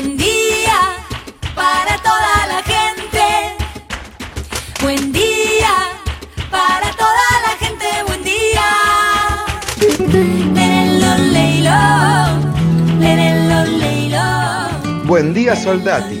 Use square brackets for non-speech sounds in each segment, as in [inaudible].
Buen día para toda la gente. Buen día para toda la gente. Buen día. Buen día Soldati,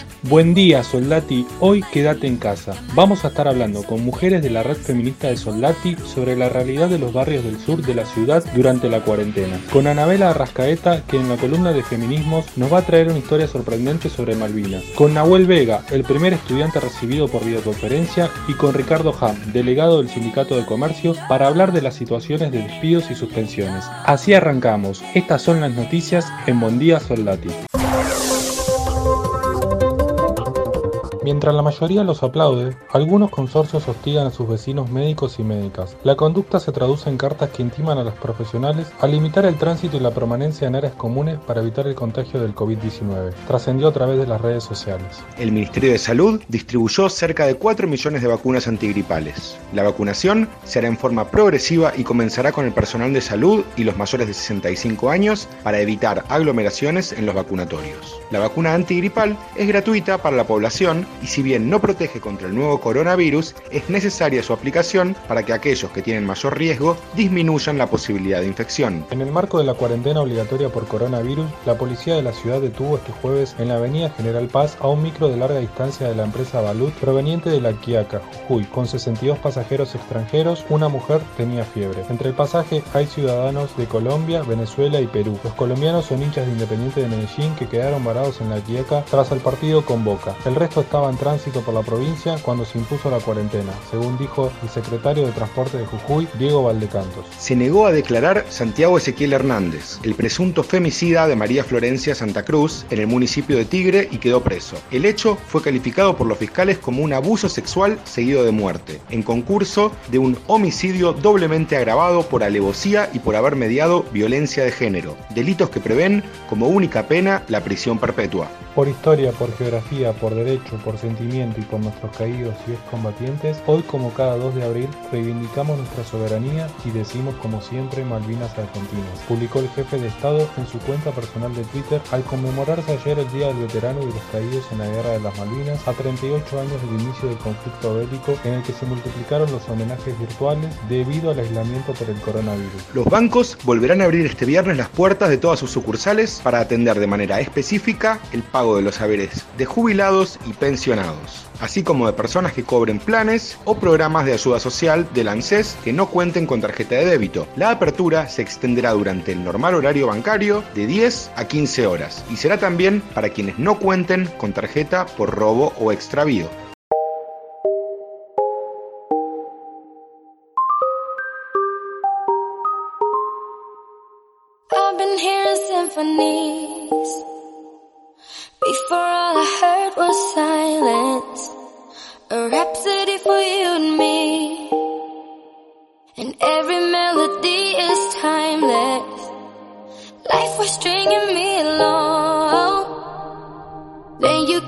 Buen día, Soldati. Hoy quédate en casa. Vamos a estar hablando con mujeres de la red feminista de Soldati sobre la realidad de los barrios del sur de la ciudad durante la cuarentena. Con Anabela Arrascaeta, que en la columna de feminismos nos va a traer una historia sorprendente sobre Malvinas. Con Nahuel Vega, el primer estudiante recibido por videoconferencia. Y con Ricardo Ham, delegado del Sindicato de Comercio, para hablar de las situaciones de despidos y suspensiones. Así arrancamos. Estas son las noticias en Buen Día Soldati. Mientras la mayoría los aplaude, algunos consorcios hostigan a sus vecinos médicos y médicas. La conducta se traduce en cartas que intiman a los profesionales a limitar el tránsito y la permanencia en áreas comunes para evitar el contagio del COVID-19. Trascendió a través de las redes sociales. El Ministerio de Salud distribuyó cerca de 4 millones de vacunas antigripales. La vacunación se hará en forma progresiva y comenzará con el personal de salud y los mayores de 65 años para evitar aglomeraciones en los vacunatorios. La vacuna antigripal es gratuita para la población y si bien no protege contra el nuevo coronavirus, es necesaria su aplicación para que aquellos que tienen mayor riesgo disminuyan la posibilidad de infección. En el marco de la cuarentena obligatoria por coronavirus, la policía de la ciudad detuvo este jueves en la avenida General Paz a un micro de larga distancia de la empresa Balut proveniente de La Quiaca, Jujuy, con 62 pasajeros extranjeros, una mujer tenía fiebre. Entre el pasaje hay ciudadanos de Colombia, Venezuela y Perú. Los colombianos son hinchas de Independiente de Medellín que quedaron varados en La Quiaca tras el partido con Boca. El resto en tránsito por la provincia cuando se impuso la cuarentena, según dijo el secretario de Transporte de Jujuy, Diego Valdecantos. Se negó a declarar Santiago Ezequiel Hernández, el presunto femicida de María Florencia Santa Cruz en el municipio de Tigre y quedó preso. El hecho fue calificado por los fiscales como un abuso sexual seguido de muerte, en concurso de un homicidio doblemente agravado por alevosía y por haber mediado violencia de género, delitos que prevén como única pena la prisión perpetua. Por historia, por geografía, por derecho, por sentimiento y por nuestros caídos y excombatientes, hoy como cada 2 de abril reivindicamos nuestra soberanía y decimos como siempre Malvinas Argentinas, publicó el jefe de Estado en su cuenta personal de Twitter al conmemorarse ayer el Día del Veterano y los caídos en la Guerra de las Malvinas a 38 años del inicio del conflicto bélico en el que se multiplicaron los homenajes virtuales debido al aislamiento por el coronavirus. Los bancos volverán a abrir este viernes las puertas de todas sus sucursales para atender de manera específica el pago de los saberes de jubilados y así como de personas que cobren planes o programas de ayuda social del ANSES que no cuenten con tarjeta de débito. La apertura se extenderá durante el normal horario bancario de 10 a 15 horas y será también para quienes no cuenten con tarjeta por robo o extravío.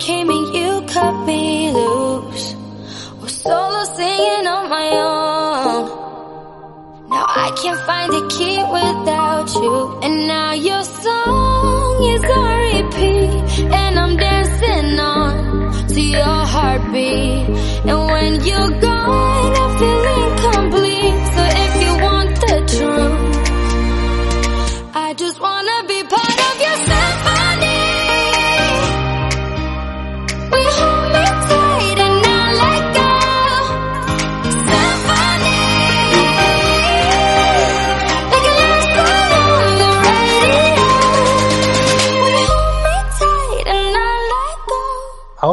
Came and you cut me loose. Was solo singing on my own. Now I can't find a key without you. And now your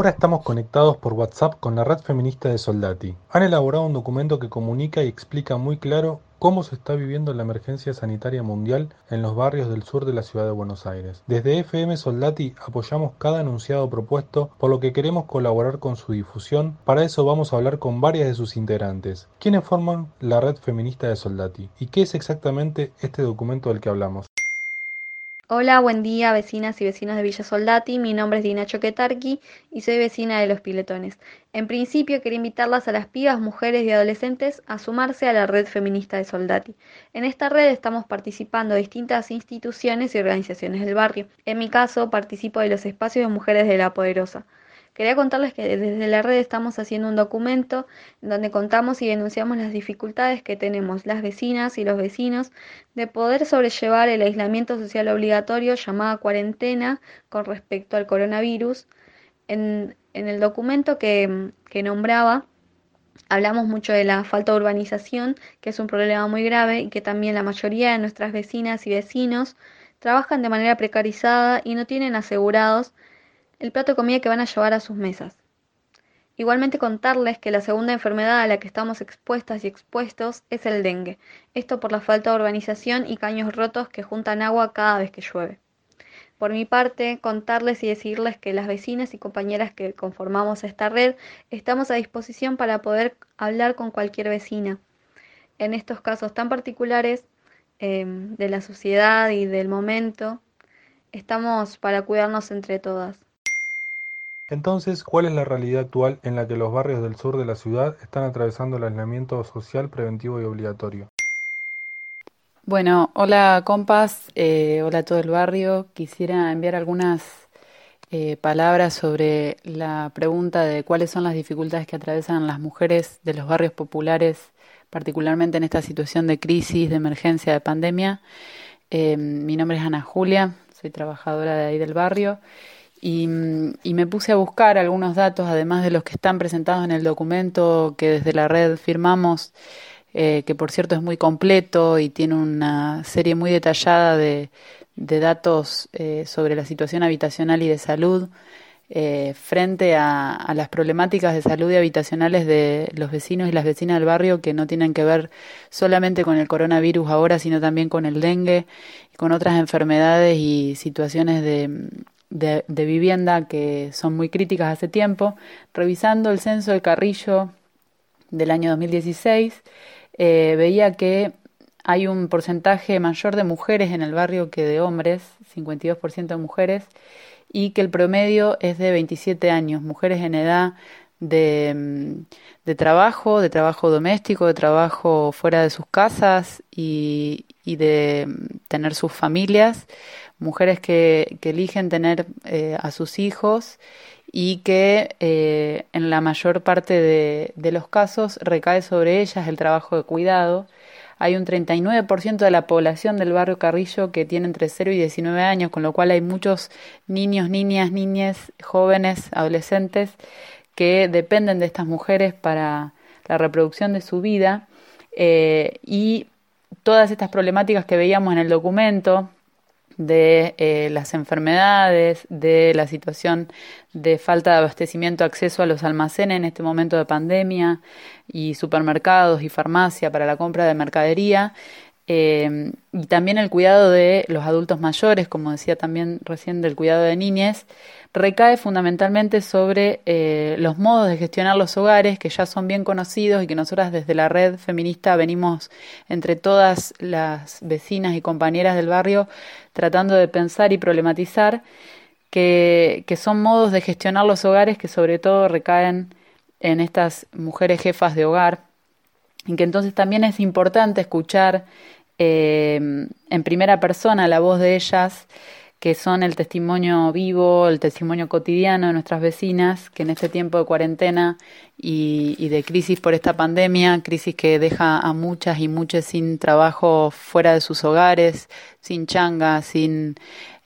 Ahora estamos conectados por WhatsApp con la red feminista de Soldati. Han elaborado un documento que comunica y explica muy claro cómo se está viviendo la emergencia sanitaria mundial en los barrios del sur de la ciudad de Buenos Aires. Desde FM Soldati apoyamos cada enunciado propuesto, por lo que queremos colaborar con su difusión. Para eso vamos a hablar con varias de sus integrantes. ¿Quiénes forman la red feminista de Soldati? ¿Y qué es exactamente este documento del que hablamos? Hola, buen día vecinas y vecinos de Villa Soldati. Mi nombre es Dina Choquetarqui y soy vecina de Los Piletones. En principio quería invitarlas a las pibas, mujeres y adolescentes a sumarse a la red feminista de Soldati. En esta red estamos participando distintas instituciones y organizaciones del barrio. En mi caso participo de los espacios de mujeres de La Poderosa. Quería contarles que desde la red estamos haciendo un documento en donde contamos y denunciamos las dificultades que tenemos las vecinas y los vecinos de poder sobrellevar el aislamiento social obligatorio llamada cuarentena con respecto al coronavirus. En, el documento que, que nombraba, Hablamos mucho de la falta de urbanización, que es un problema muy grave y que también la mayoría de nuestras vecinas y vecinos trabajan de manera precarizada y no tienen asegurados el plato de comida que van a llevar a sus mesas. Igualmente contarles que la segunda enfermedad a la que estamos expuestas y expuestos es el dengue, esto por la falta de urbanización y caños rotos que juntan agua cada vez que llueve. Por mi parte, contarles y decirles que las vecinas y compañeras que conformamos esta red estamos a disposición para poder hablar con cualquier vecina. En estos casos tan particulares eh, de la sociedad y del momento, estamos para cuidarnos entre todas. Entonces, ¿cuál es la realidad actual en la que los barrios del sur de la ciudad están atravesando el aislamiento social preventivo y obligatorio? Bueno, hola compas, eh, hola a todo el barrio. Quisiera enviar algunas eh, palabras sobre la pregunta de cuáles son las dificultades que atraviesan las mujeres de los barrios populares, particularmente en esta situación de crisis, de emergencia, de pandemia. Eh, mi nombre es Ana Julia, soy trabajadora de ahí del barrio y, me puse a buscar algunos datos, además de los que están presentados en el documento que desde la red firmamos, eh, que por cierto es muy completo y tiene una serie muy detallada de, datos eh, sobre la situación habitacional y de salud eh, frente a, a, las problemáticas de salud y habitacionales de los vecinos y las vecinas del barrio que no tienen que ver solamente con el coronavirus ahora, sino también con el dengue con otras enfermedades y situaciones de de, vivienda que son muy críticas hace tiempo, revisando el censo del Carrillo del año 2016, eh, veía que hay un porcentaje mayor de mujeres en el barrio que de hombres, 52% de mujeres, y que el promedio es de 27 años, mujeres en edad de, mm, de trabajo, de trabajo doméstico, de trabajo fuera de sus casas y, y de mm, tener sus familias, mujeres que, eligen tener eh, a sus hijos y que eh, en la mayor parte de, de, los casos recae sobre ellas el trabajo de cuidado. Hay un 39% de la población del barrio Carrillo que tiene entre 0 y 19 años, con lo cual hay muchos niños, niñas, niñas, jóvenes, adolescentes que dependen de estas mujeres para la reproducción de su vida eh, y todas estas problemáticas que veíamos en el documento, de eh, las enfermedades, de la situación de falta de abastecimiento, acceso a los almacenes en este momento de pandemia y supermercados y farmacia para la compra de mercadería. Eh, y también el cuidado de los adultos mayores, como decía también recién del cuidado de niñez, recae fundamentalmente sobre eh, los modos de gestionar los hogares que ya son bien conocidos y que nosotras desde la red feminista venimos entre todas las vecinas y compañeras del barrio tratando de pensar y problematizar que son modos de gestionar los hogares que sobre todo recaen en estas mujeres jefas de hogar y que entonces también es importante escuchar eh, en primera persona la voz de ellas que son el testimonio vivo, el testimonio cotidiano de nuestras vecinas, que en este tiempo de cuarentena y, de crisis por esta pandemia, crisis que deja a muchas y muchos sin trabajo fuera de sus hogares, sin changa, sin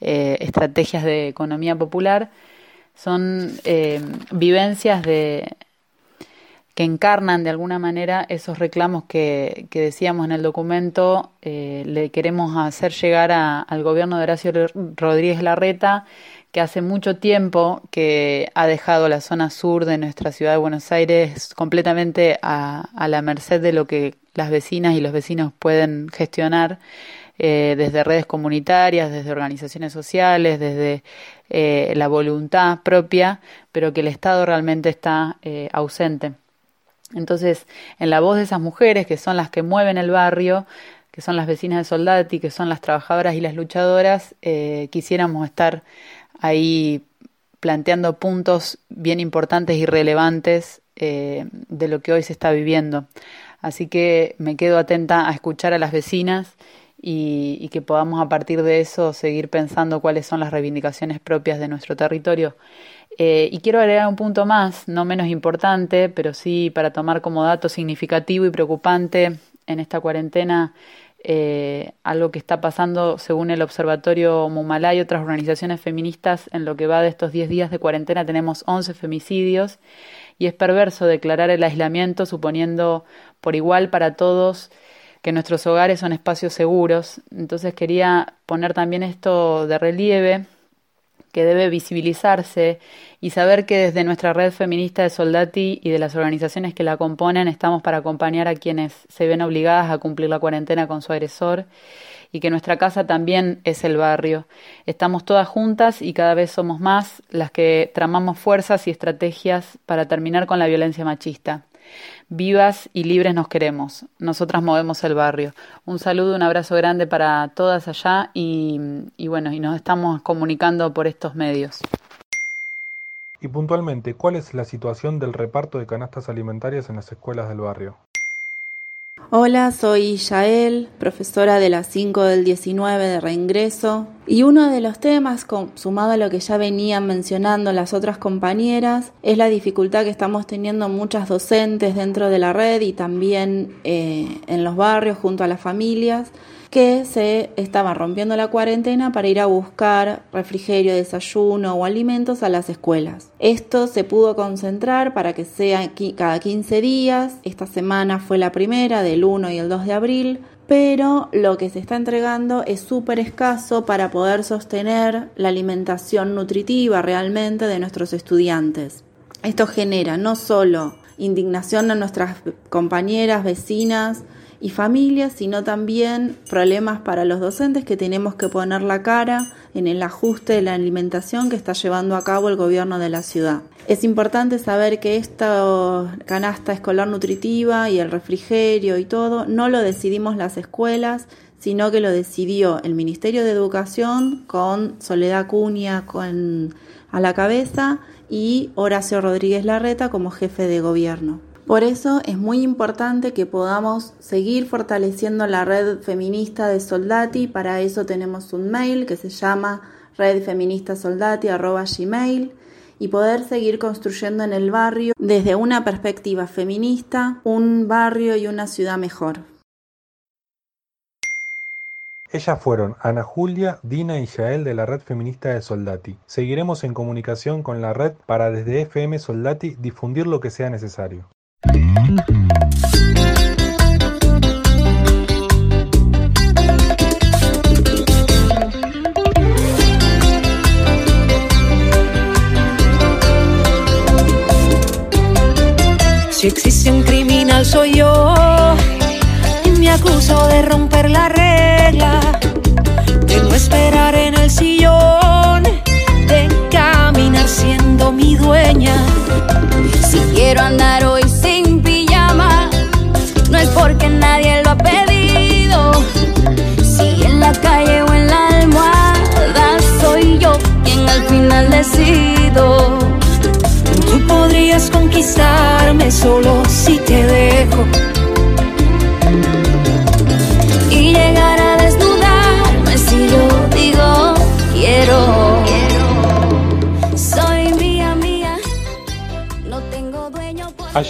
eh, estrategias de economía popular, son eh, vivencias de que encarnan de alguna manera esos reclamos que, decíamos en el documento, eh, le queremos hacer llegar al gobierno de Horacio Rodríguez Larreta, que hace mucho tiempo que ha dejado la zona sur de nuestra ciudad de Buenos Aires completamente a, la merced de lo que las vecinas y los vecinos pueden gestionar. Eh, desde redes comunitarias, desde organizaciones sociales, desde eh, la voluntad propia, pero que el Estado realmente está ausente. Entonces, en la voz de esas mujeres, que son las que mueven el barrio, que son las vecinas de Soldati, que son las trabajadoras y las luchadoras, eh, quisiéramos estar ahí planteando puntos bien importantes y relevantes eh, de lo que hoy se está viviendo. Así que me quedo atenta a escuchar a las vecinas y, y, que podamos a partir de eso seguir pensando cuáles son las reivindicaciones propias de nuestro territorio. Eh, y quiero agregar un punto más, no menos importante, pero sí para tomar como dato significativo y preocupante en esta cuarentena, eh, algo que está pasando según el Observatorio Mumalá y otras organizaciones feministas, en lo que va de estos 10 días de cuarentena tenemos 11 femicidios y es perverso declarar el aislamiento suponiendo por igual para todos que nuestros hogares son espacios seguros. Entonces quería poner también esto de relieve que debe visibilizarse y saber que desde nuestra red feminista de Soldati y de las organizaciones que la componen estamos para acompañar a quienes se ven obligadas a cumplir la cuarentena con su agresor y que nuestra casa también es el barrio. Estamos todas juntas y cada vez somos más las que tramamos fuerzas y estrategias para terminar con la violencia machista. Vivas y libres nos queremos. Nosotras movemos el barrio. Un saludo, un abrazo grande para todas allá y, bueno, y nos estamos comunicando por estos medios. Y puntualmente, ¿cuál es la situación del reparto de canastas alimentarias en las escuelas del barrio? Hola, soy Yael, profesora de las 5 del 19 de reingreso. Y uno de los temas, sumado a lo que ya venían mencionando las otras compañeras, es la dificultad que estamos teniendo muchas docentes dentro de la red y también eh, en los barrios junto a las familias que se estaban rompiendo la cuarentena para ir a buscar refrigerio, desayuno o alimentos a las escuelas. Esto se pudo concentrar para que sea cada 15 días. Esta semana fue la primera del 1 y el 2 de abril pero lo que se está entregando es súper escaso para poder sostener la alimentación nutritiva realmente de nuestros estudiantes. Esto genera no solo indignación a nuestras compañeras, vecinas, y familias, sino también problemas para los docentes que tenemos que poner la cara en el ajuste de la alimentación que está llevando a cabo el gobierno de la ciudad. Es importante saber que esta canasta escolar nutritiva y el refrigerio y todo no lo decidimos las escuelas, sino que lo decidió el Ministerio de Educación con Soledad Cunha con, a la cabeza y Horacio Rodríguez Larreta como jefe de gobierno. Por eso es muy importante que podamos seguir fortaleciendo la red feminista de Soldati. Para eso tenemos un mail que se llama redfeministasoldati.gmail y poder seguir construyendo en el barrio desde una perspectiva feminista un barrio y una ciudad mejor. Ellas fueron Ana Julia, Dina y Yael de la Red Feminista de Soldati. Seguiremos en comunicación con la red para desde FM Soldati difundir lo que sea necesario. Si existe un criminal soy yo. Y me acuso de romper la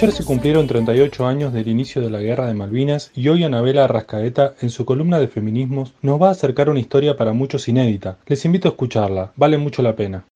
Ayer se cumplieron 38 años del inicio de la Guerra de Malvinas y hoy Anabela Arrascaeta, en su columna de feminismos, nos va a acercar una historia para muchos inédita. Les invito a escucharla, vale mucho la pena.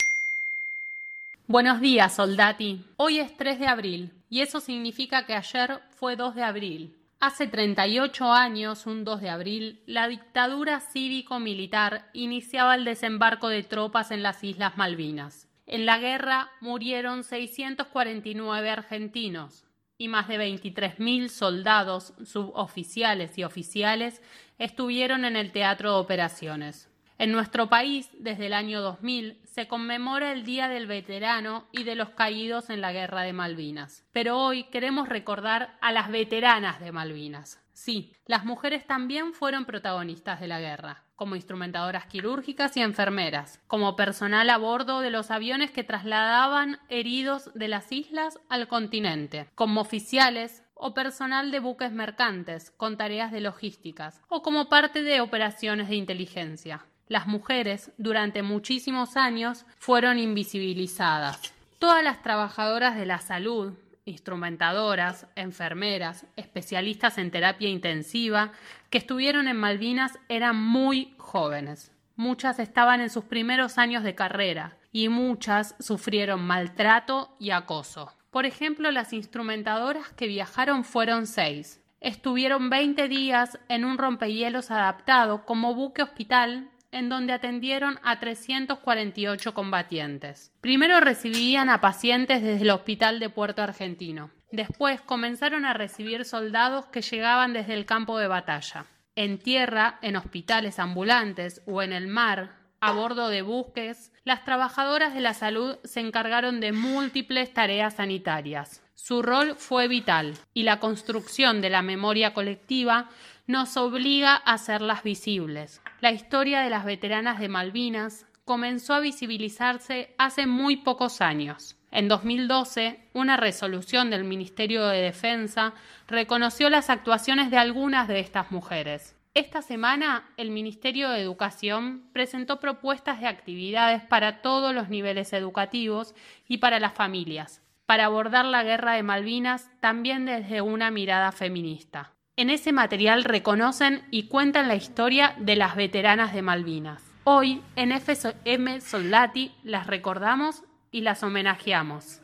Buenos días, soldati. Hoy es 3 de abril. y eso significa que ayer fue 2 de abril. Hace 38 años, un 2 de abril, la dictadura cívico-militar iniciaba el desembarco de tropas en las Islas Malvinas. En la guerra murieron 649 argentinos y más de 23.000 soldados, suboficiales y oficiales estuvieron en el teatro de operaciones. En nuestro país, desde el año 2000, se conmemora el Día del Veterano y de los caídos en la Guerra de Malvinas. Pero hoy queremos recordar a las veteranas de Malvinas. Sí, las mujeres también fueron protagonistas de la guerra, como instrumentadoras quirúrgicas y enfermeras, como personal a bordo de los aviones que trasladaban heridos de las islas al continente, como oficiales o personal de buques mercantes con tareas de logísticas, o como parte de operaciones de inteligencia las mujeres durante muchísimos años fueron invisibilizadas. Todas las trabajadoras de la salud, instrumentadoras, enfermeras, especialistas en terapia intensiva que estuvieron en Malvinas eran muy jóvenes. Muchas estaban en sus primeros años de carrera y muchas sufrieron maltrato y acoso. Por ejemplo, las instrumentadoras que viajaron fueron seis. Estuvieron 20 días en un rompehielos adaptado como buque hospital en donde atendieron a 348 combatientes. Primero recibían a pacientes desde el Hospital de Puerto Argentino. Después comenzaron a recibir soldados que llegaban desde el campo de batalla. En tierra, en hospitales ambulantes o en el mar, a bordo de buques, las trabajadoras de la salud se encargaron de múltiples tareas sanitarias. Su rol fue vital y la construcción de la memoria colectiva nos obliga a hacerlas visibles. La historia de las veteranas de Malvinas comenzó a visibilizarse hace muy pocos años. En 2012, una resolución del Ministerio de Defensa reconoció las actuaciones de algunas de estas mujeres. Esta semana, el Ministerio de Educación presentó propuestas de actividades para todos los niveles educativos y para las familias, para abordar la guerra de Malvinas también desde una mirada feminista. En ese material reconocen y cuentan la historia de las veteranas de Malvinas. Hoy en FM Soldati las recordamos y las homenajeamos.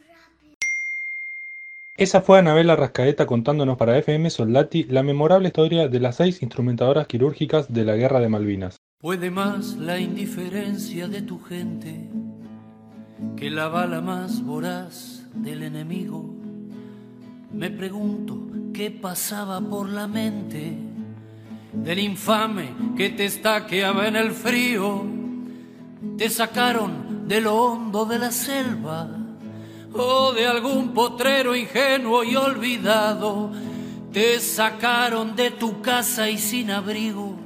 Esa fue Anabela Rascaeta contándonos para FM Soldati la memorable historia de las seis instrumentadoras quirúrgicas de la Guerra de Malvinas. Puede más la indiferencia de tu gente que la bala más voraz del enemigo. Me pregunto qué pasaba por la mente del infame que te estaqueaba en el frío. Te sacaron de lo hondo de la selva o de algún potrero ingenuo y olvidado. Te sacaron de tu casa y sin abrigo.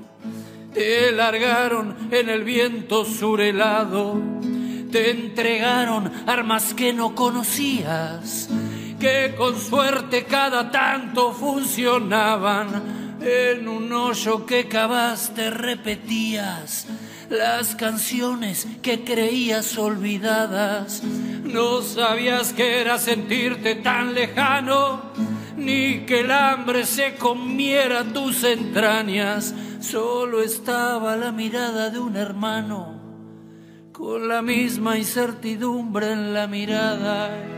Te largaron en el viento surelado. Te entregaron armas que no conocías que con suerte cada tanto funcionaban. En un hoyo que cavaste repetías las canciones que creías olvidadas. No sabías que era sentirte tan lejano, ni que el hambre se comiera tus entrañas. Solo estaba la mirada de un hermano, con la misma incertidumbre en la mirada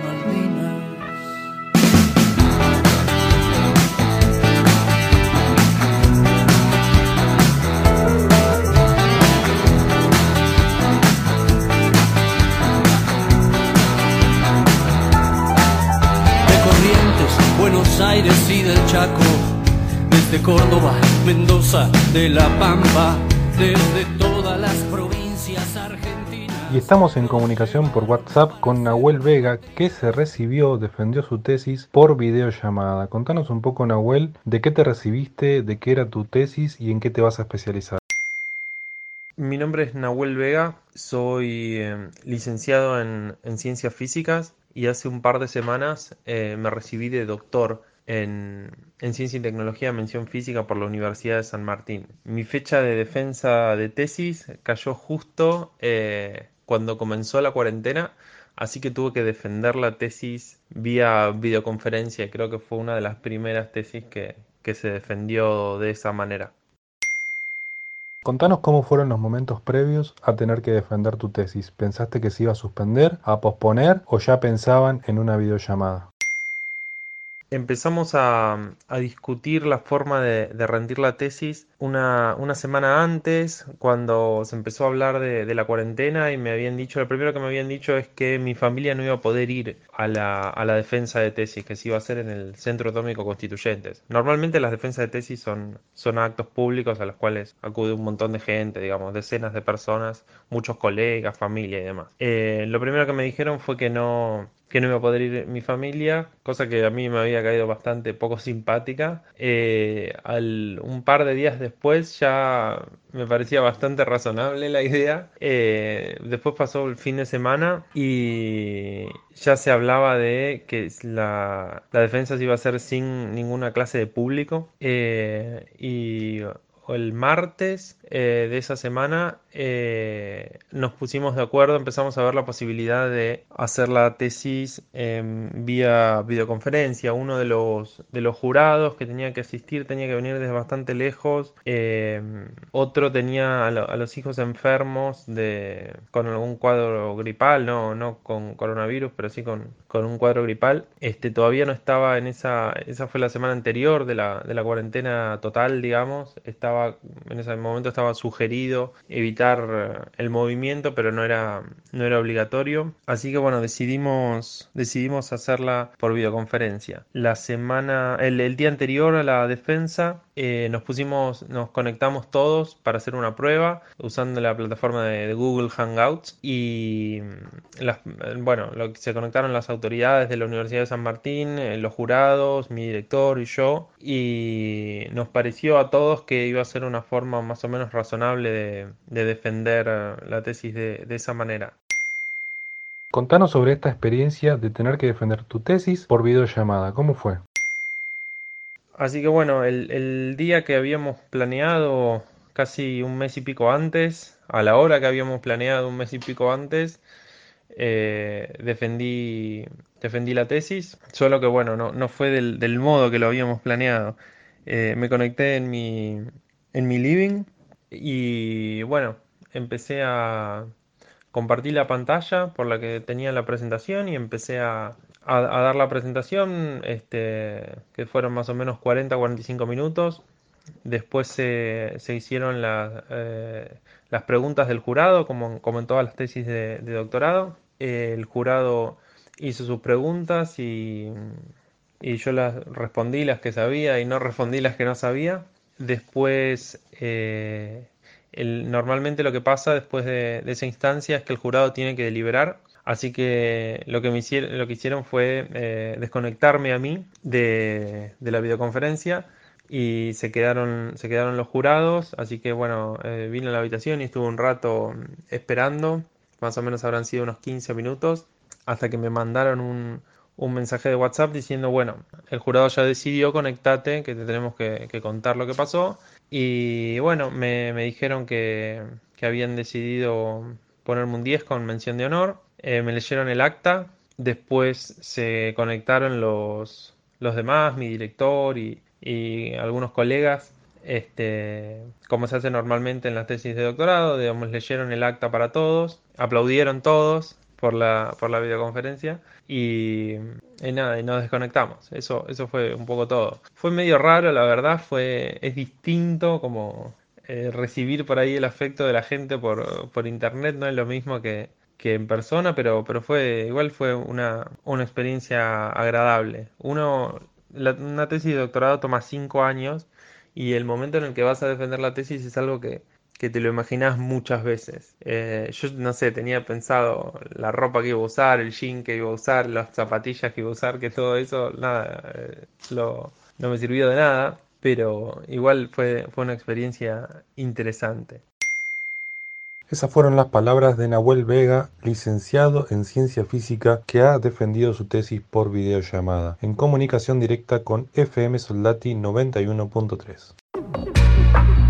Desde Córdoba, Mendoza, de La Pampa, desde todas las provincias argentinas. Y estamos en comunicación por WhatsApp con Nahuel Vega, que se recibió, defendió su tesis por videollamada. Contanos un poco, Nahuel, de qué te recibiste, de qué era tu tesis y en qué te vas a especializar. Mi nombre es Nahuel Vega, soy eh, licenciado en, ciencias físicas y hace un par de semanas eh, me recibí de doctor en, Ciencia y Tecnología Mención Física por la Universidad de San Martín. Mi fecha de defensa de tesis cayó justo eh, cuando comenzó la cuarentena, así que tuve que defender la tesis vía videoconferencia y creo que fue una de las primeras tesis que, que se defendió de esa manera. Contanos cómo fueron los momentos previos a tener que defender tu tesis. ¿Pensaste que se iba a suspender, a posponer o ya pensaban en una videollamada? Empezamos a, discutir la forma de, rendir la tesis una, una, semana antes, cuando se empezó a hablar de, la cuarentena y me habían dicho, lo primero que me habían dicho es que mi familia no iba a poder ir a la, a la defensa de tesis, que se iba a hacer en el Centro Atómico Constituyentes. Normalmente las defensas de tesis son, son actos públicos a los cuales acude un montón de gente, digamos, decenas de personas, muchos colegas, familia y demás. Eh, lo primero que me dijeron fue que no, que no iba a poder ir mi familia, cosa que a mí me había caído bastante poco simpática. Eh, un par de días después ya me parecía bastante razonable la idea. Eh, después pasó el fin de semana y ya se hablaba de que la, defensa se iba a hacer sin ninguna clase de público. Eh, y el martes eh, de esa semana eh, nos pusimos de acuerdo, empezamos a ver la posibilidad de hacer la tesis vía videoconferencia. Uno de los, de los jurados que tenía que asistir tenía que venir desde bastante lejos. Em, otro tenía a, los hijos enfermos de, con algún cuadro gripal, no, no con coronavirus, pero sí con, con un cuadro gripal. Este, todavía no estaba en esa, esa fue la semana anterior de la, de la cuarentena total, digamos. Estaba, en ese momento estaba sugerido evitar eh, el movimiento, pero no era, no era obligatorio. Así que bueno, decidimos, decidimos hacerla por videoconferencia. La semana, el, el día anterior a la defensa, eh, nos pusimos, nos conectamos todos para hacer una prueba usando la plataforma de, Google Hangouts y mm, las, bueno, lo, se conectaron las autoridades de la Universidad de San Martín, eh, los jurados, mi director y yo y nos pareció a todos que iba a ser una forma más o menos razonable de, defender la tesis de, de esa manera. Contanos sobre esta experiencia de tener que defender tu tesis por videollamada. ¿Cómo fue? Así que bueno, el, día que habíamos planeado casi un mes y pico antes, a la hora que habíamos planeado un mes y pico antes, eh, defendí, defendí la tesis, solo que bueno, no, no fue del, modo que lo habíamos planeado. Eh, me conecté en mi, en mi living y bueno, empecé a compartir la pantalla por la que tenía la presentación y empecé a, a, dar la presentación, este, que fueron más o menos 40-45 minutos. Después se, se hicieron eh, las preguntas del jurado, como, como en todas las tesis de, doctorado. el jurado hizo sus preguntas y, y, yo las respondí las que sabía y no respondí las que no sabía. Después, eh, normalmente lo que pasa después de, de esa instancia es que el jurado tiene que deliberar Así que lo que, me hicieron, lo que hicieron fue eh, desconectarme a mí de, la videoconferencia y se quedaron, se quedaron los jurados. Así que bueno, eh, vine a la habitación y estuve un rato esperando. Más o menos habrán sido unos 15 minutos hasta que me mandaron un, mensaje de WhatsApp diciendo, bueno, el jurado ya decidió, conectate, que te tenemos que, contar lo que pasó. Y bueno, me, dijeron que, que habían decidido ponerme un 10 con mención de honor eh, me leyeron el acta, después se conectaron los, los demás, mi director y, algunos colegas, este, como se hace normalmente en las tesis de doctorado, digamos, leyeron el acta para todos, aplaudieron todos por la, por la videoconferencia y, nada, y nos desconectamos. Eso, eso fue un poco todo. Fue medio raro, la verdad, fue, es distinto como eh, recibir por ahí el afecto de la gente por, por internet, no es lo mismo que, que en persona, pero, pero fue, igual fue una, una experiencia agradable. Uno, una tesis de doctorado toma cinco años y el momento en el que vas a defender la tesis es algo que, te lo imaginas muchas veces. Eh, yo no sé, tenía pensado la ropa que iba a usar, el jean que iba a usar, las zapatillas que iba a usar, que todo eso, nada, eh, no me sirvió de nada, pero igual fue, fue una experiencia interesante. Esas fueron las palabras de Nahuel Vega, licenciado en Ciencia Física, que ha defendido su tesis por videollamada, en comunicación directa con FM Soldati 91.3.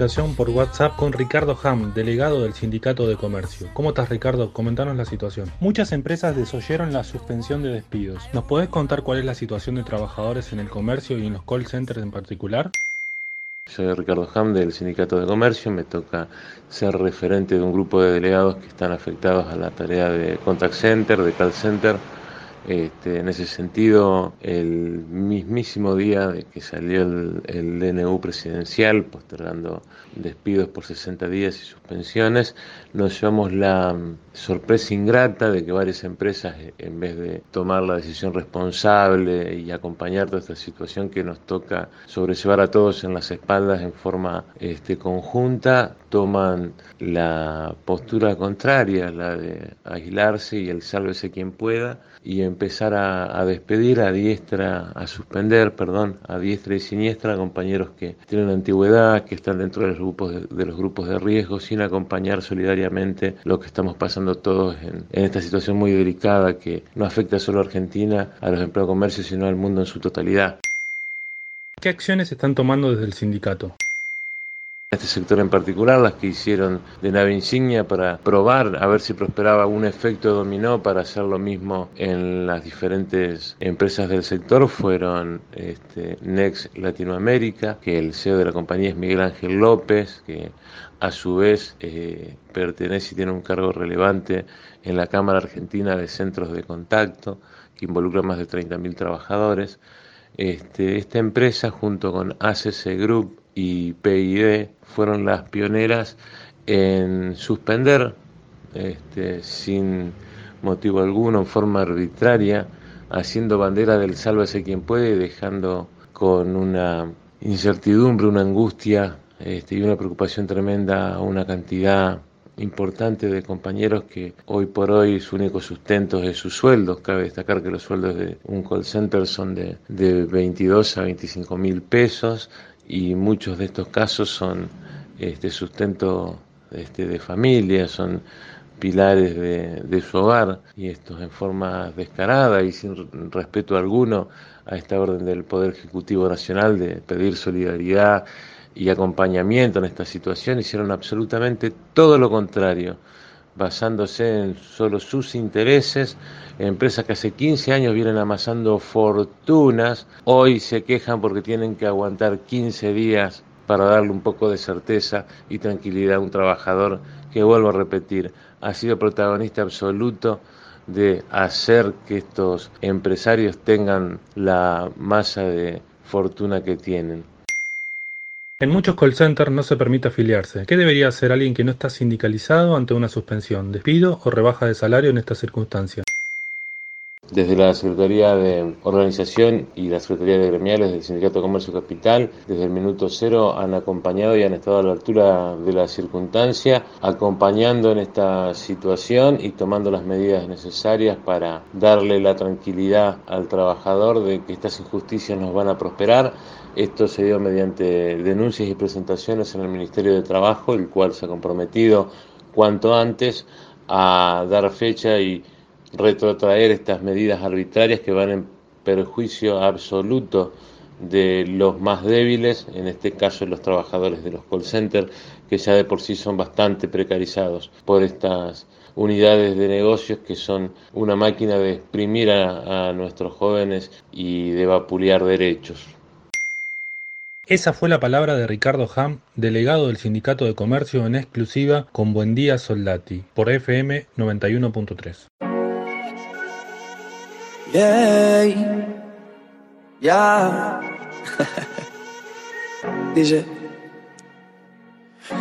comunicación por WhatsApp con Ricardo Ham, delegado del Sindicato de Comercio. ¿Cómo estás Ricardo? Comentanos la situación. Muchas empresas desoyeron la suspensión de despidos. ¿Nos podés contar cuál es la situación de trabajadores en el comercio y en los call centers en particular? Soy Ricardo Ham del Sindicato de Comercio, me toca ser referente de un grupo de delegados que están afectados a la tarea de contact center, de call center este, en ese sentido, el mismísimo día de que salió el, DNU presidencial, postergando despidos por 60 días y suspensiones, nos llevamos la sorpresa ingrata de que varias empresas, en vez de tomar la decisión responsable y acompañar toda esta situación que nos toca sobrellevar a todos en las espaldas en forma este, conjunta, toman la postura contraria, la de aislarse y el sálvese quien pueda, y empezar a, despedir a diestra, a suspender, perdón, a diestra y siniestra a compañeros que tienen antigüedad, que están dentro de los grupos de, los grupos de riesgo, sin acompañar solidariamente lo que estamos pasando todos en, esta situación muy delicada que no afecta solo a Argentina, a los empleados de comercio, sino al mundo en su totalidad. ¿Qué acciones están tomando desde el sindicato? Este sector en particular, las que hicieron de nave insignia para probar a ver si prosperaba un efecto dominó para hacer lo mismo en las diferentes empresas del sector fueron este, Next Latinoamérica, que el CEO de la compañía es Miguel Ángel López, que a su vez eh, pertenece y tiene un cargo relevante en la Cámara Argentina de Centros de Contacto, que involucra más de 30.000 trabajadores. Este, esta empresa, junto con ACC Group, y PID fueron las pioneras en suspender este, sin motivo alguno, en forma arbitraria, haciendo bandera del sálvese quien puede, dejando con una incertidumbre, una angustia este, y una preocupación tremenda a una cantidad importante de compañeros que hoy por hoy su único sustento es sus sueldos. Cabe destacar que los sueldos de un call center son de, de 22 a 25 mil pesos y muchos de estos casos son este sustento este, de familia, son pilares de, su hogar y esto en forma descarada y sin respeto alguno a esta orden del Poder Ejecutivo Nacional de pedir solidaridad y acompañamiento en esta situación, hicieron absolutamente todo lo contrario, basándose en solo sus intereses, empresas que hace 15 años vienen amasando fortunas, hoy se quejan porque tienen que aguantar 15 días para darle un poco de certeza y tranquilidad a un trabajador que, vuelvo a repetir, ha sido protagonista absoluto de hacer que estos empresarios tengan la masa de fortuna que tienen. En muchos call centers no se permite afiliarse. ¿Qué debería hacer alguien que no está sindicalizado ante una suspensión, despido o rebaja de salario en estas circunstancias? Desde la Secretaría de Organización y la Secretaría de Gremiales del Sindicato de Comercio Capital, desde el minuto cero han acompañado y han estado a la altura de la circunstancia, acompañando en esta situación y tomando las medidas necesarias para darle la tranquilidad al trabajador de que estas injusticias nos van a prosperar. Esto se dio mediante denuncias y presentaciones en el Ministerio de Trabajo, el cual se ha comprometido cuanto antes a dar fecha y retrotraer estas medidas arbitrarias que van en perjuicio absoluto de los más débiles, en este caso los trabajadores de los call centers, que ya de por sí son bastante precarizados por estas unidades de negocios que son una máquina de exprimir a, a nuestros jóvenes y de vapulear derechos. Esa fue la palabra de Ricardo Ham, delegado del Sindicato de Comercio en exclusiva con Buen Día Soldati, por FM 91.3. Yeah. Yeah. [laughs] DJ.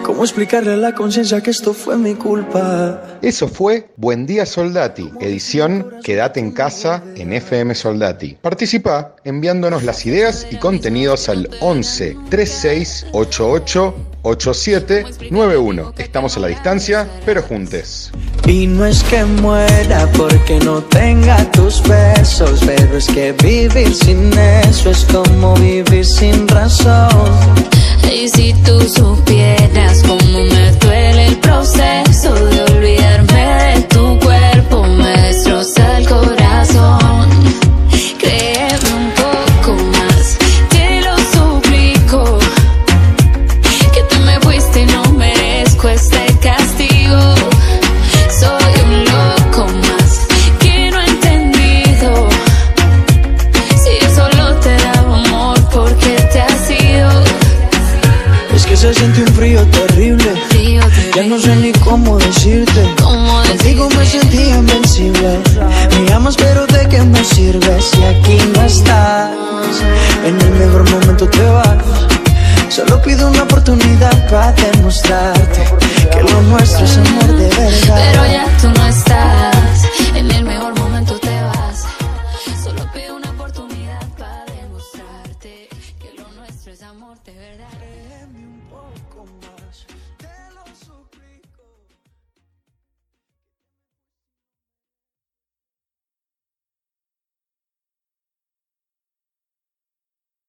¿Cómo explicarle a la conciencia que esto fue mi culpa? Eso fue Buen Día Soldati, edición Quédate en casa en FM Soldati. Participa enviándonos las ideas y contenidos al 11 36 88 8791. Estamos a la distancia, pero juntes. Y no es que muera porque no tenga tus besos, pero es que vivir sin eso es como vivir sin razón. Y si tú supieras cómo me duele el proceso de olvidarme